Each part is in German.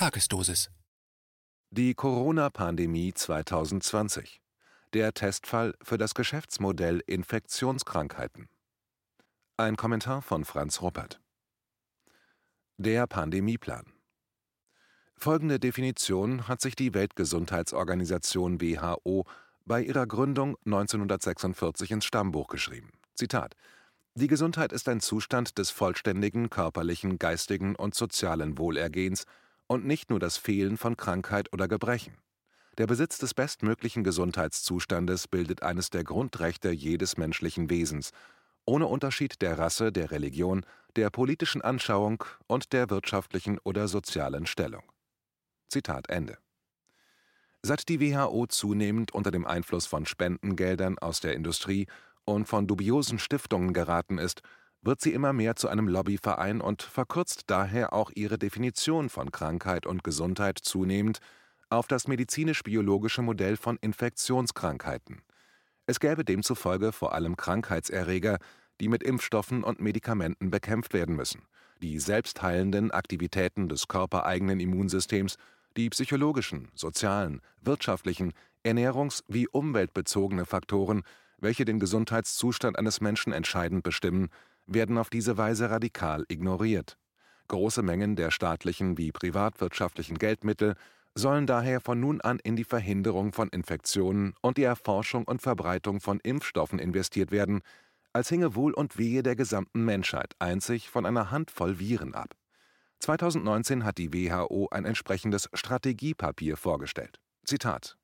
Tagesdosis. Die Corona-Pandemie 2020. Der Testfall für das Geschäftsmodell Infektionskrankheiten. Ein Kommentar von Franz Ruppert. Der Pandemieplan. Folgende Definition hat sich die Weltgesundheitsorganisation WHO bei ihrer Gründung 1946 ins Stammbuch geschrieben. Zitat Die Gesundheit ist ein Zustand des vollständigen körperlichen, geistigen und sozialen Wohlergehens und nicht nur das Fehlen von Krankheit oder Gebrechen. Der Besitz des bestmöglichen Gesundheitszustandes bildet eines der Grundrechte jedes menschlichen Wesens, ohne Unterschied der Rasse, der Religion, der politischen Anschauung und der wirtschaftlichen oder sozialen Stellung. Zitat Ende. Seit die WHO zunehmend unter dem Einfluss von Spendengeldern aus der Industrie und von dubiosen Stiftungen geraten ist, wird sie immer mehr zu einem Lobbyverein und verkürzt daher auch ihre Definition von Krankheit und Gesundheit zunehmend auf das medizinisch-biologische Modell von Infektionskrankheiten. Es gäbe demzufolge vor allem Krankheitserreger, die mit Impfstoffen und Medikamenten bekämpft werden müssen, die selbstheilenden Aktivitäten des körpereigenen Immunsystems, die psychologischen, sozialen, wirtschaftlichen, ernährungs- wie umweltbezogene Faktoren, welche den Gesundheitszustand eines Menschen entscheidend bestimmen, werden auf diese Weise radikal ignoriert. Große Mengen der staatlichen wie privatwirtschaftlichen Geldmittel sollen daher von nun an in die Verhinderung von Infektionen und die Erforschung und Verbreitung von Impfstoffen investiert werden, als hinge Wohl und Wehe der gesamten Menschheit einzig von einer Handvoll Viren ab. 2019 hat die WHO ein entsprechendes Strategiepapier vorgestellt. Zitat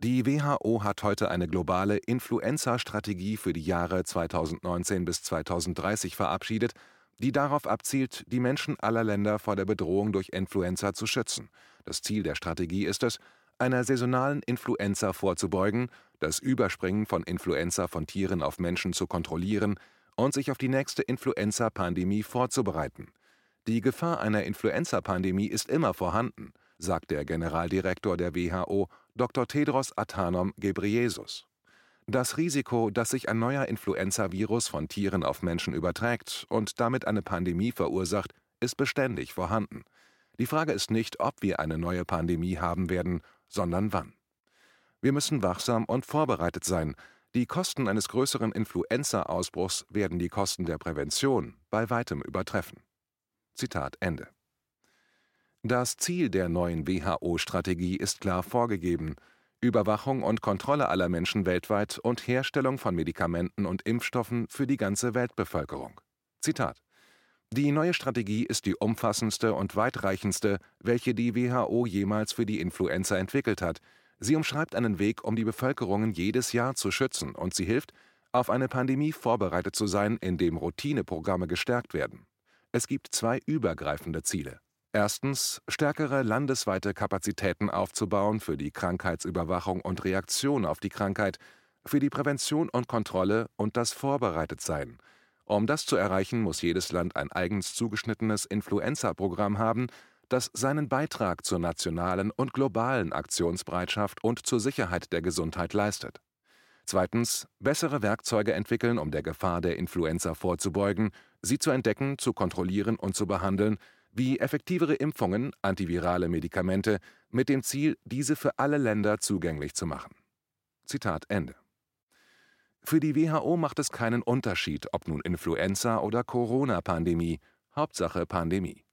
die WHO hat heute eine globale Influenza-Strategie für die Jahre 2019 bis 2030 verabschiedet, die darauf abzielt, die Menschen aller Länder vor der Bedrohung durch Influenza zu schützen. Das Ziel der Strategie ist es, einer saisonalen Influenza vorzubeugen, das Überspringen von Influenza von Tieren auf Menschen zu kontrollieren und sich auf die nächste Influenza-Pandemie vorzubereiten. Die Gefahr einer Influenza-Pandemie ist immer vorhanden sagt der Generaldirektor der WHO, Dr. Tedros Adhanom Ghebreyesus. Das Risiko, dass sich ein neuer Influenza-Virus von Tieren auf Menschen überträgt und damit eine Pandemie verursacht, ist beständig vorhanden. Die Frage ist nicht, ob wir eine neue Pandemie haben werden, sondern wann. Wir müssen wachsam und vorbereitet sein. Die Kosten eines größeren Influenza-Ausbruchs werden die Kosten der Prävention bei weitem übertreffen. Zitat Ende. Das Ziel der neuen WHO-Strategie ist klar vorgegeben: Überwachung und Kontrolle aller Menschen weltweit und Herstellung von Medikamenten und Impfstoffen für die ganze Weltbevölkerung. Zitat Die neue Strategie ist die umfassendste und weitreichendste, welche die WHO jemals für die Influenza entwickelt hat. Sie umschreibt einen Weg, um die Bevölkerungen jedes Jahr zu schützen, und sie hilft, auf eine Pandemie vorbereitet zu sein, indem Routineprogramme gestärkt werden. Es gibt zwei übergreifende Ziele Erstens stärkere landesweite Kapazitäten aufzubauen für die Krankheitsüberwachung und Reaktion auf die Krankheit, für die Prävention und Kontrolle und das Vorbereitetsein. Um das zu erreichen, muss jedes Land ein eigens zugeschnittenes Influenza-Programm haben, das seinen Beitrag zur nationalen und globalen Aktionsbereitschaft und zur Sicherheit der Gesundheit leistet. Zweitens bessere Werkzeuge entwickeln, um der Gefahr der Influenza vorzubeugen, sie zu entdecken, zu kontrollieren und zu behandeln, wie effektivere Impfungen, antivirale Medikamente, mit dem Ziel, diese für alle Länder zugänglich zu machen. Zitat Ende. Für die WHO macht es keinen Unterschied, ob nun Influenza oder Corona-Pandemie, Hauptsache Pandemie.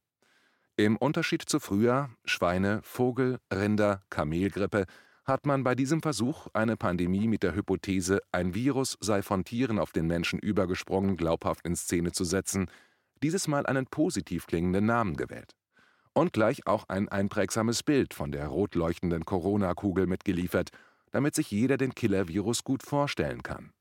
Im Unterschied zu früher, Schweine, Vogel, Rinder, Kamelgrippe, hat man bei diesem Versuch, eine Pandemie mit der Hypothese, ein Virus sei von Tieren auf den Menschen übergesprungen, glaubhaft in Szene zu setzen, dieses Mal einen positiv klingenden Namen gewählt. Und gleich auch ein einprägsames Bild von der rot leuchtenden Corona-Kugel mitgeliefert, damit sich jeder den Killer-Virus gut vorstellen kann.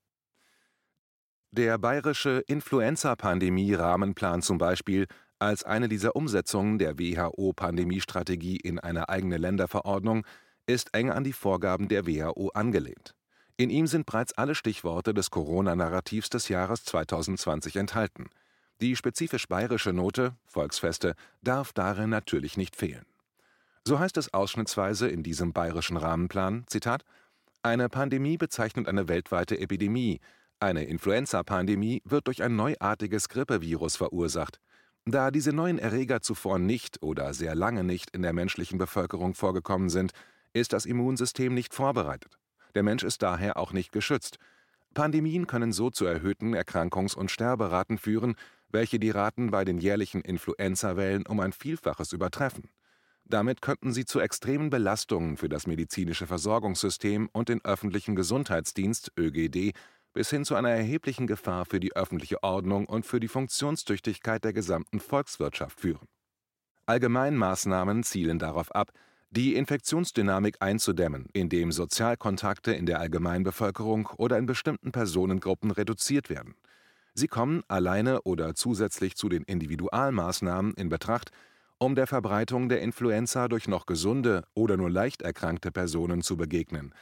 Der bayerische Influenza-Pandemie-Rahmenplan zum Beispiel als eine dieser Umsetzungen der WHO-Pandemiestrategie in eine eigene Länderverordnung ist eng an die Vorgaben der WHO angelehnt. In ihm sind bereits alle Stichworte des Corona-Narrativs des Jahres 2020 enthalten – die spezifisch bayerische Note Volksfeste darf darin natürlich nicht fehlen. So heißt es ausschnittsweise in diesem bayerischen Rahmenplan, Zitat, eine Pandemie bezeichnet eine weltweite Epidemie. Eine Influenza-Pandemie wird durch ein neuartiges Grippevirus verursacht. Da diese neuen Erreger zuvor nicht oder sehr lange nicht in der menschlichen Bevölkerung vorgekommen sind, ist das Immunsystem nicht vorbereitet. Der Mensch ist daher auch nicht geschützt. Pandemien können so zu erhöhten Erkrankungs- und Sterberaten führen, welche die Raten bei den jährlichen Influenza-Wellen um ein Vielfaches übertreffen. Damit könnten sie zu extremen Belastungen für das medizinische Versorgungssystem und den öffentlichen Gesundheitsdienst ÖGD bis hin zu einer erheblichen Gefahr für die öffentliche Ordnung und für die Funktionstüchtigkeit der gesamten Volkswirtschaft führen. Allgemeinmaßnahmen zielen darauf ab, die Infektionsdynamik einzudämmen, indem Sozialkontakte in der Allgemeinbevölkerung oder in bestimmten Personengruppen reduziert werden. Sie kommen alleine oder zusätzlich zu den Individualmaßnahmen in Betracht, um der Verbreitung der Influenza durch noch gesunde oder nur leicht erkrankte Personen zu begegnen.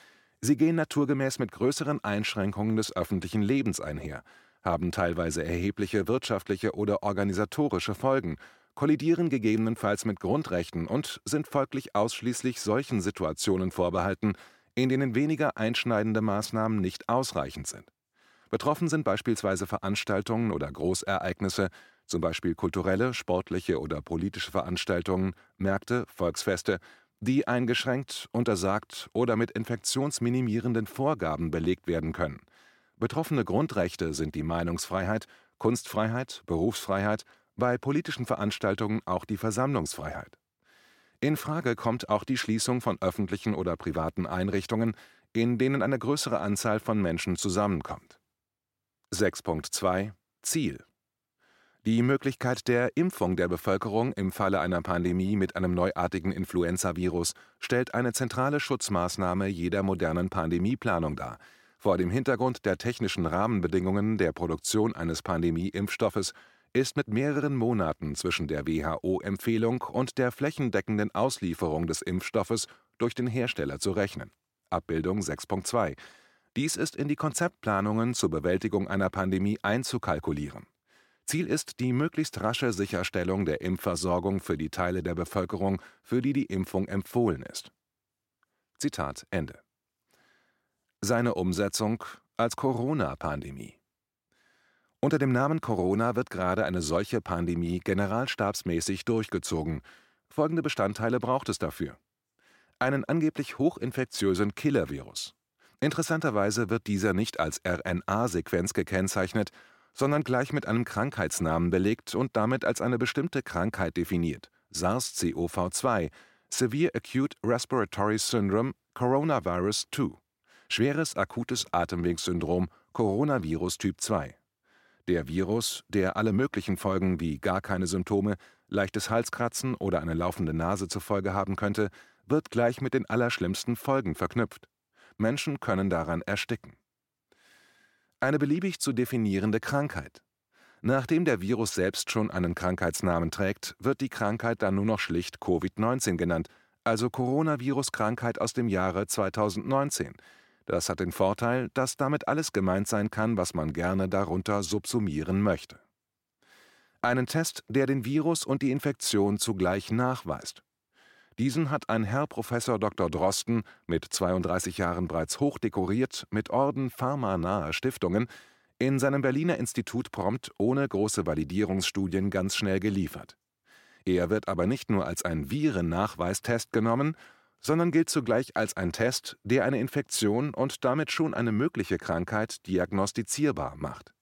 Sie gehen naturgemäß mit größeren Einschränkungen des öffentlichen Lebens einher, haben teilweise erhebliche wirtschaftliche oder organisatorische Folgen kollidieren gegebenenfalls mit Grundrechten und sind folglich ausschließlich solchen Situationen vorbehalten, in denen weniger einschneidende Maßnahmen nicht ausreichend sind. Betroffen sind beispielsweise Veranstaltungen oder Großereignisse, zum Beispiel kulturelle, sportliche oder politische Veranstaltungen, Märkte, Volksfeste, die eingeschränkt, untersagt oder mit infektionsminimierenden Vorgaben belegt werden können. Betroffene Grundrechte sind die Meinungsfreiheit, Kunstfreiheit, Berufsfreiheit, bei politischen Veranstaltungen auch die Versammlungsfreiheit. In Frage kommt auch die Schließung von öffentlichen oder privaten Einrichtungen, in denen eine größere Anzahl von Menschen zusammenkommt. 6.2 Ziel Die Möglichkeit der Impfung der Bevölkerung im Falle einer Pandemie mit einem neuartigen Influenzavirus stellt eine zentrale Schutzmaßnahme jeder modernen Pandemieplanung dar. Vor dem Hintergrund der technischen Rahmenbedingungen der Produktion eines Pandemie-Impfstoffes ist mit mehreren Monaten zwischen der WHO-Empfehlung und der flächendeckenden Auslieferung des Impfstoffes durch den Hersteller zu rechnen. Abbildung 6.2. Dies ist in die Konzeptplanungen zur Bewältigung einer Pandemie einzukalkulieren. Ziel ist die möglichst rasche Sicherstellung der Impfversorgung für die Teile der Bevölkerung, für die die Impfung empfohlen ist. Zitat Ende. Seine Umsetzung als Corona-Pandemie. Unter dem Namen Corona wird gerade eine solche Pandemie generalstabsmäßig durchgezogen. Folgende Bestandteile braucht es dafür: einen angeblich hochinfektiösen Killer-Virus. Interessanterweise wird dieser nicht als RNA-Sequenz gekennzeichnet, sondern gleich mit einem Krankheitsnamen belegt und damit als eine bestimmte Krankheit definiert: SARS-CoV-2, Severe Acute Respiratory Syndrome Coronavirus 2, schweres akutes Atemwegssyndrom Coronavirus Typ 2. Der Virus, der alle möglichen Folgen wie gar keine Symptome, leichtes Halskratzen oder eine laufende Nase zur Folge haben könnte, wird gleich mit den allerschlimmsten Folgen verknüpft. Menschen können daran ersticken. Eine beliebig zu definierende Krankheit. Nachdem der Virus selbst schon einen Krankheitsnamen trägt, wird die Krankheit dann nur noch schlicht Covid-19 genannt, also Coronavirus-Krankheit aus dem Jahre 2019, das hat den Vorteil, dass damit alles gemeint sein kann, was man gerne darunter subsumieren möchte. Einen Test, der den Virus und die Infektion zugleich nachweist. Diesen hat ein Herr Professor Dr. Drosten, mit 32 Jahren bereits hochdekoriert, mit Orden pharma-naher Stiftungen, in seinem Berliner Institut prompt ohne große Validierungsstudien ganz schnell geliefert. Er wird aber nicht nur als ein Virennachweistest genommen, sondern gilt zugleich als ein Test, der eine Infektion und damit schon eine mögliche Krankheit diagnostizierbar macht.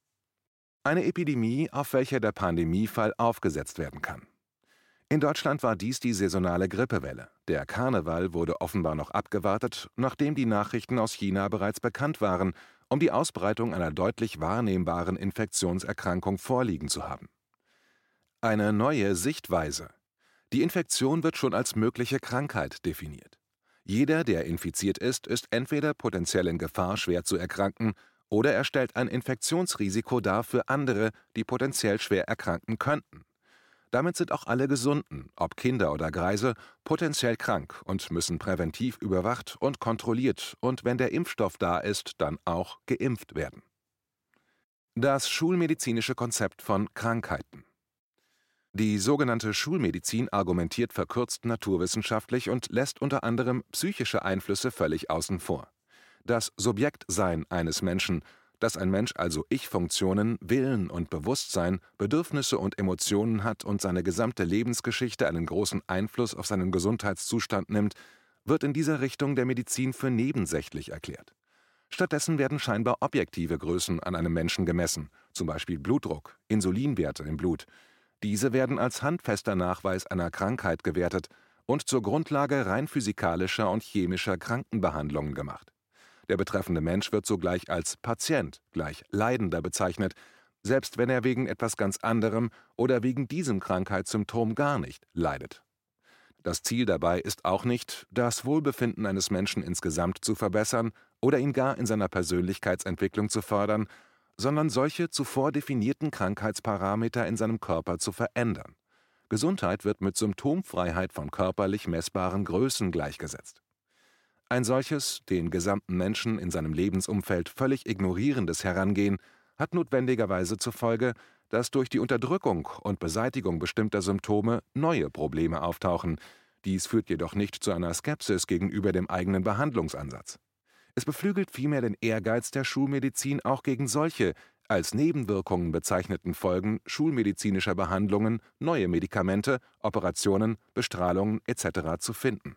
Eine Epidemie, auf welcher der Pandemiefall aufgesetzt werden kann. In Deutschland war dies die saisonale Grippewelle. Der Karneval wurde offenbar noch abgewartet, nachdem die Nachrichten aus China bereits bekannt waren, um die Ausbreitung einer deutlich wahrnehmbaren Infektionserkrankung vorliegen zu haben. Eine neue Sichtweise die Infektion wird schon als mögliche Krankheit definiert. Jeder, der infiziert ist, ist entweder potenziell in Gefahr, schwer zu erkranken, oder er stellt ein Infektionsrisiko dar für andere, die potenziell schwer erkranken könnten. Damit sind auch alle Gesunden, ob Kinder oder Greise, potenziell krank und müssen präventiv überwacht und kontrolliert und wenn der Impfstoff da ist, dann auch geimpft werden. Das schulmedizinische Konzept von Krankheiten. Die sogenannte Schulmedizin argumentiert verkürzt naturwissenschaftlich und lässt unter anderem psychische Einflüsse völlig außen vor. Das Subjektsein eines Menschen, Dass ein Mensch also Ich-Funktionen, Willen und Bewusstsein, Bedürfnisse und Emotionen hat und seine gesamte Lebensgeschichte einen großen Einfluss auf seinen Gesundheitszustand nimmt, wird in dieser Richtung der Medizin für nebensächlich erklärt. Stattdessen werden scheinbar objektive Größen an einem Menschen gemessen, zum Beispiel Blutdruck, Insulinwerte im Blut. Diese werden als handfester Nachweis einer Krankheit gewertet und zur Grundlage rein physikalischer und chemischer Krankenbehandlungen gemacht. Der betreffende Mensch wird sogleich als Patient, gleich Leidender bezeichnet, selbst wenn er wegen etwas ganz anderem oder wegen diesem Krankheitssymptom gar nicht leidet. Das Ziel dabei ist auch nicht, das Wohlbefinden eines Menschen insgesamt zu verbessern oder ihn gar in seiner Persönlichkeitsentwicklung zu fördern, sondern solche zuvor definierten Krankheitsparameter in seinem Körper zu verändern. Gesundheit wird mit Symptomfreiheit von körperlich messbaren Größen gleichgesetzt. Ein solches, den gesamten Menschen in seinem Lebensumfeld völlig ignorierendes Herangehen hat notwendigerweise zur Folge, dass durch die Unterdrückung und Beseitigung bestimmter Symptome neue Probleme auftauchen. Dies führt jedoch nicht zu einer Skepsis gegenüber dem eigenen Behandlungsansatz. Es beflügelt vielmehr den Ehrgeiz der Schulmedizin, auch gegen solche als Nebenwirkungen bezeichneten Folgen schulmedizinischer Behandlungen neue Medikamente, Operationen, Bestrahlungen etc. zu finden.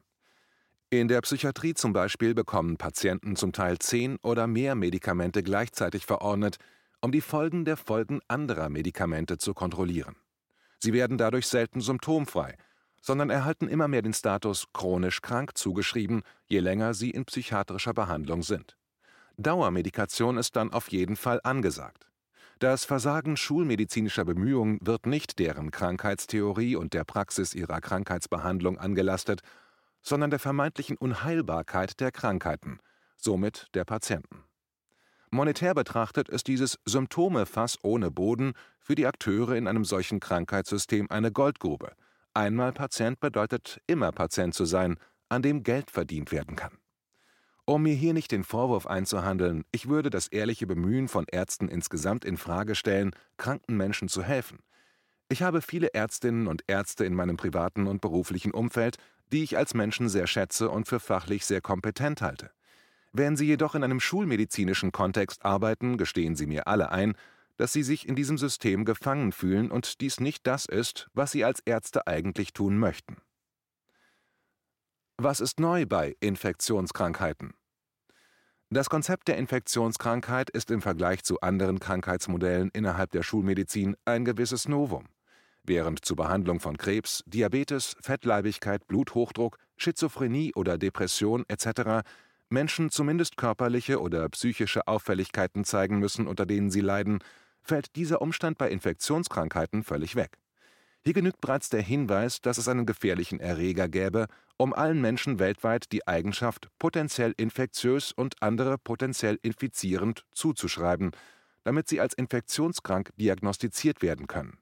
In der Psychiatrie zum Beispiel bekommen Patienten zum Teil zehn oder mehr Medikamente gleichzeitig verordnet, um die Folgen der Folgen anderer Medikamente zu kontrollieren. Sie werden dadurch selten symptomfrei, sondern erhalten immer mehr den Status chronisch krank zugeschrieben, je länger sie in psychiatrischer Behandlung sind. Dauermedikation ist dann auf jeden Fall angesagt. Das Versagen schulmedizinischer Bemühungen wird nicht deren Krankheitstheorie und der Praxis ihrer Krankheitsbehandlung angelastet, sondern der vermeintlichen Unheilbarkeit der Krankheiten, somit der Patienten. Monetär betrachtet ist dieses Symptomefass ohne Boden für die Akteure in einem solchen Krankheitssystem eine Goldgrube. Einmal Patient bedeutet immer Patient zu sein, an dem Geld verdient werden kann. Um mir hier nicht den Vorwurf einzuhandeln, ich würde das ehrliche Bemühen von Ärzten insgesamt in Frage stellen, kranken Menschen zu helfen. Ich habe viele Ärztinnen und Ärzte in meinem privaten und beruflichen Umfeld, die ich als Menschen sehr schätze und für fachlich sehr kompetent halte. Wenn sie jedoch in einem schulmedizinischen Kontext arbeiten, gestehen sie mir alle ein, dass sie sich in diesem System gefangen fühlen und dies nicht das ist, was sie als Ärzte eigentlich tun möchten. Was ist neu bei Infektionskrankheiten? Das Konzept der Infektionskrankheit ist im Vergleich zu anderen Krankheitsmodellen innerhalb der Schulmedizin ein gewisses Novum. Während zur Behandlung von Krebs, Diabetes, Fettleibigkeit, Bluthochdruck, Schizophrenie oder Depression etc. Menschen zumindest körperliche oder psychische Auffälligkeiten zeigen müssen, unter denen sie leiden, fällt dieser Umstand bei Infektionskrankheiten völlig weg. Hier genügt bereits der Hinweis, dass es einen gefährlichen Erreger gäbe, um allen Menschen weltweit die Eigenschaft potenziell infektiös und andere potenziell infizierend zuzuschreiben, damit sie als infektionskrank diagnostiziert werden können.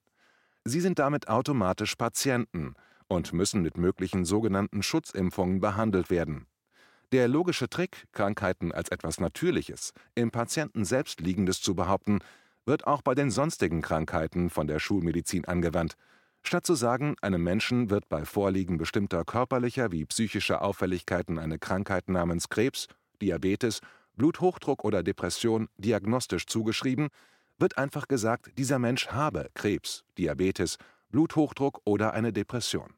Sie sind damit automatisch Patienten und müssen mit möglichen sogenannten Schutzimpfungen behandelt werden. Der logische Trick, Krankheiten als etwas Natürliches, im Patienten selbst Liegendes zu behaupten, wird auch bei den sonstigen Krankheiten von der Schulmedizin angewandt. Statt zu sagen, einem Menschen wird bei Vorliegen bestimmter körperlicher wie psychischer Auffälligkeiten eine Krankheit namens Krebs, Diabetes, Bluthochdruck oder Depression diagnostisch zugeschrieben, wird einfach gesagt, dieser Mensch habe Krebs, Diabetes, Bluthochdruck oder eine Depression.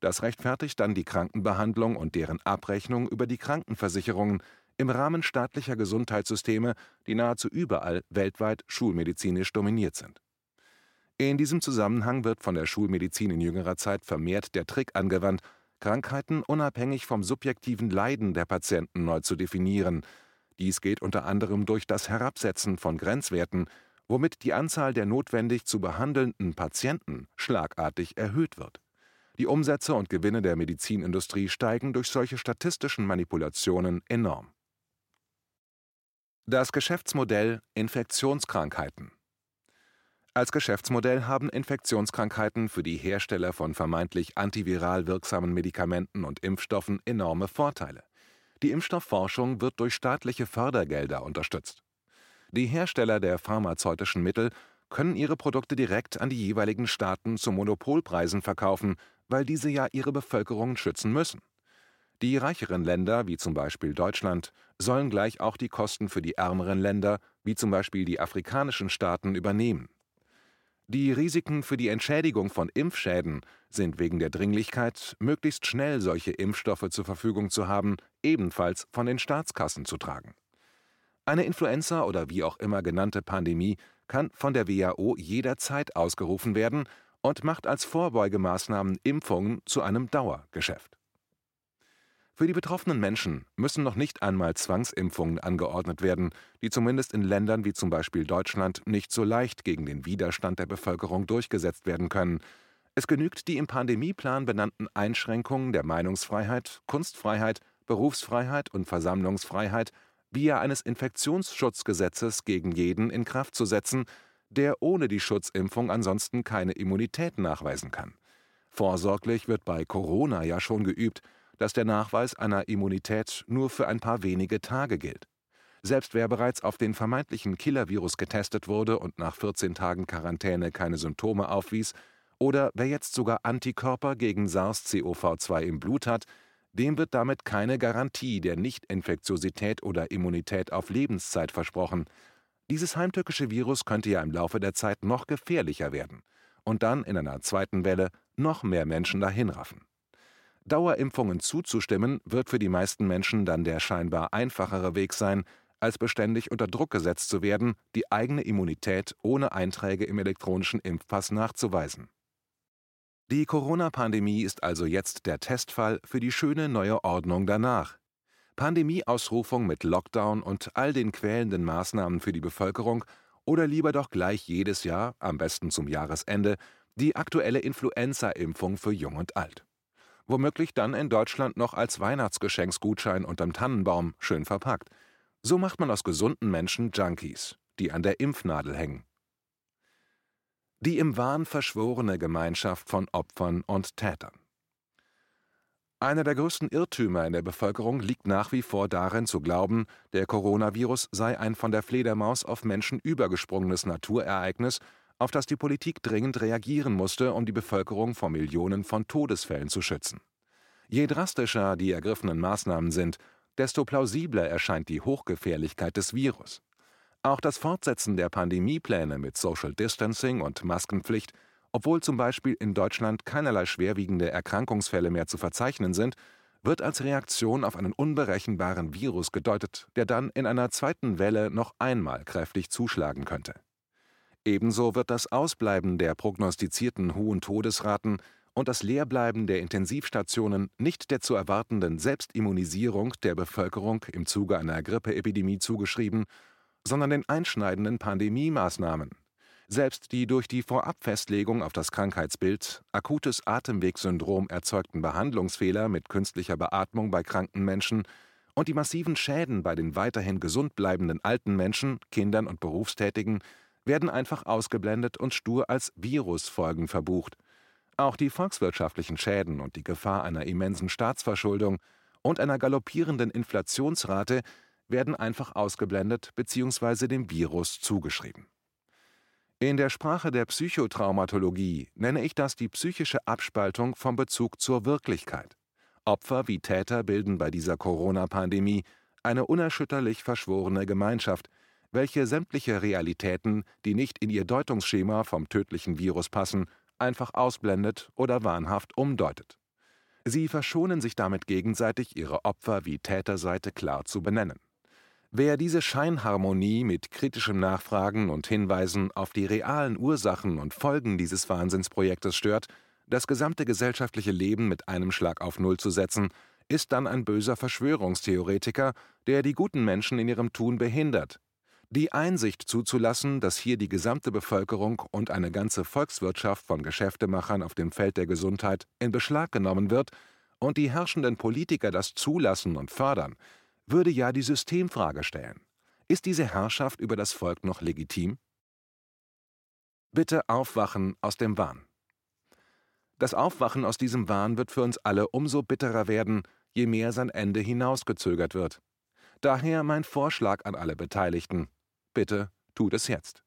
Das rechtfertigt dann die Krankenbehandlung und deren Abrechnung über die Krankenversicherungen im Rahmen staatlicher Gesundheitssysteme, die nahezu überall weltweit schulmedizinisch dominiert sind. In diesem Zusammenhang wird von der Schulmedizin in jüngerer Zeit vermehrt der Trick angewandt, Krankheiten unabhängig vom subjektiven Leiden der Patienten neu zu definieren, dies geht unter anderem durch das Herabsetzen von Grenzwerten, womit die Anzahl der notwendig zu behandelnden Patienten schlagartig erhöht wird. Die Umsätze und Gewinne der Medizinindustrie steigen durch solche statistischen Manipulationen enorm. Das Geschäftsmodell Infektionskrankheiten Als Geschäftsmodell haben Infektionskrankheiten für die Hersteller von vermeintlich antiviral wirksamen Medikamenten und Impfstoffen enorme Vorteile. Die Impfstoffforschung wird durch staatliche Fördergelder unterstützt. Die Hersteller der pharmazeutischen Mittel können ihre Produkte direkt an die jeweiligen Staaten zu Monopolpreisen verkaufen, weil diese ja ihre Bevölkerung schützen müssen. Die reicheren Länder, wie zum Beispiel Deutschland, sollen gleich auch die Kosten für die ärmeren Länder, wie zum Beispiel die afrikanischen Staaten, übernehmen. Die Risiken für die Entschädigung von Impfschäden sind wegen der Dringlichkeit, möglichst schnell solche Impfstoffe zur Verfügung zu haben, ebenfalls von den Staatskassen zu tragen. Eine Influenza oder wie auch immer genannte Pandemie kann von der WHO jederzeit ausgerufen werden und macht als Vorbeugemaßnahmen Impfungen zu einem Dauergeschäft. Für die betroffenen Menschen müssen noch nicht einmal Zwangsimpfungen angeordnet werden, die zumindest in Ländern wie zum Beispiel Deutschland nicht so leicht gegen den Widerstand der Bevölkerung durchgesetzt werden können. Es genügt die im Pandemieplan benannten Einschränkungen der Meinungsfreiheit, Kunstfreiheit, Berufsfreiheit und Versammlungsfreiheit via eines Infektionsschutzgesetzes gegen jeden in Kraft zu setzen, der ohne die Schutzimpfung ansonsten keine Immunität nachweisen kann. Vorsorglich wird bei Corona ja schon geübt, dass der Nachweis einer Immunität nur für ein paar wenige Tage gilt. Selbst wer bereits auf den vermeintlichen Killer-Virus getestet wurde und nach 14 Tagen Quarantäne keine Symptome aufwies, oder wer jetzt sogar Antikörper gegen SARS-CoV-2 im Blut hat, dem wird damit keine Garantie der Nicht-Infektiosität oder Immunität auf Lebenszeit versprochen. Dieses heimtückische Virus könnte ja im Laufe der Zeit noch gefährlicher werden und dann in einer zweiten Welle noch mehr Menschen dahinraffen. Dauerimpfungen zuzustimmen, wird für die meisten Menschen dann der scheinbar einfachere Weg sein, als beständig unter Druck gesetzt zu werden, die eigene Immunität ohne Einträge im elektronischen Impfpass nachzuweisen. Die Corona-Pandemie ist also jetzt der Testfall für die schöne neue Ordnung danach. Pandemieausrufung mit Lockdown und all den quälenden Maßnahmen für die Bevölkerung oder lieber doch gleich jedes Jahr, am besten zum Jahresende, die aktuelle Influenza-Impfung für Jung und Alt womöglich dann in Deutschland noch als Weihnachtsgeschenksgutschein unterm Tannenbaum schön verpackt. So macht man aus gesunden Menschen Junkies, die an der Impfnadel hängen. Die im Wahn verschworene Gemeinschaft von Opfern und Tätern. Einer der größten Irrtümer in der Bevölkerung liegt nach wie vor darin zu glauben, der Coronavirus sei ein von der Fledermaus auf Menschen übergesprungenes Naturereignis auf das die Politik dringend reagieren musste, um die Bevölkerung vor Millionen von Todesfällen zu schützen. Je drastischer die ergriffenen Maßnahmen sind, desto plausibler erscheint die Hochgefährlichkeit des Virus. Auch das Fortsetzen der Pandemiepläne mit Social Distancing und Maskenpflicht, obwohl zum Beispiel in Deutschland keinerlei schwerwiegende Erkrankungsfälle mehr zu verzeichnen sind, wird als Reaktion auf einen unberechenbaren Virus gedeutet, der dann in einer zweiten Welle noch einmal kräftig zuschlagen könnte. Ebenso wird das Ausbleiben der prognostizierten hohen Todesraten und das Leerbleiben der Intensivstationen nicht der zu erwartenden Selbstimmunisierung der Bevölkerung im Zuge einer Grippeepidemie zugeschrieben, sondern den einschneidenden Pandemiemaßnahmen. Selbst die durch die Vorabfestlegung auf das Krankheitsbild akutes Atemwegssyndrom erzeugten Behandlungsfehler mit künstlicher Beatmung bei kranken Menschen und die massiven Schäden bei den weiterhin gesund bleibenden alten Menschen, Kindern und Berufstätigen werden einfach ausgeblendet und stur als Virusfolgen verbucht. Auch die volkswirtschaftlichen Schäden und die Gefahr einer immensen Staatsverschuldung und einer galoppierenden Inflationsrate werden einfach ausgeblendet bzw. dem Virus zugeschrieben. In der Sprache der Psychotraumatologie nenne ich das die psychische Abspaltung vom Bezug zur Wirklichkeit. Opfer wie Täter bilden bei dieser Corona-Pandemie eine unerschütterlich verschworene Gemeinschaft, welche sämtliche Realitäten, die nicht in ihr Deutungsschema vom tödlichen Virus passen, einfach ausblendet oder wahnhaft umdeutet. Sie verschonen sich damit gegenseitig, ihre Opfer wie Täterseite klar zu benennen. Wer diese Scheinharmonie mit kritischem Nachfragen und Hinweisen auf die realen Ursachen und Folgen dieses Wahnsinnsprojektes stört, das gesamte gesellschaftliche Leben mit einem Schlag auf Null zu setzen, ist dann ein böser Verschwörungstheoretiker, der die guten Menschen in ihrem Tun behindert, die Einsicht zuzulassen, dass hier die gesamte Bevölkerung und eine ganze Volkswirtschaft von Geschäftemachern auf dem Feld der Gesundheit in Beschlag genommen wird und die herrschenden Politiker das zulassen und fördern, würde ja die Systemfrage stellen. Ist diese Herrschaft über das Volk noch legitim? Bitte aufwachen aus dem Wahn. Das Aufwachen aus diesem Wahn wird für uns alle umso bitterer werden, je mehr sein Ende hinausgezögert wird. Daher mein Vorschlag an alle Beteiligten. Bitte tut es jetzt.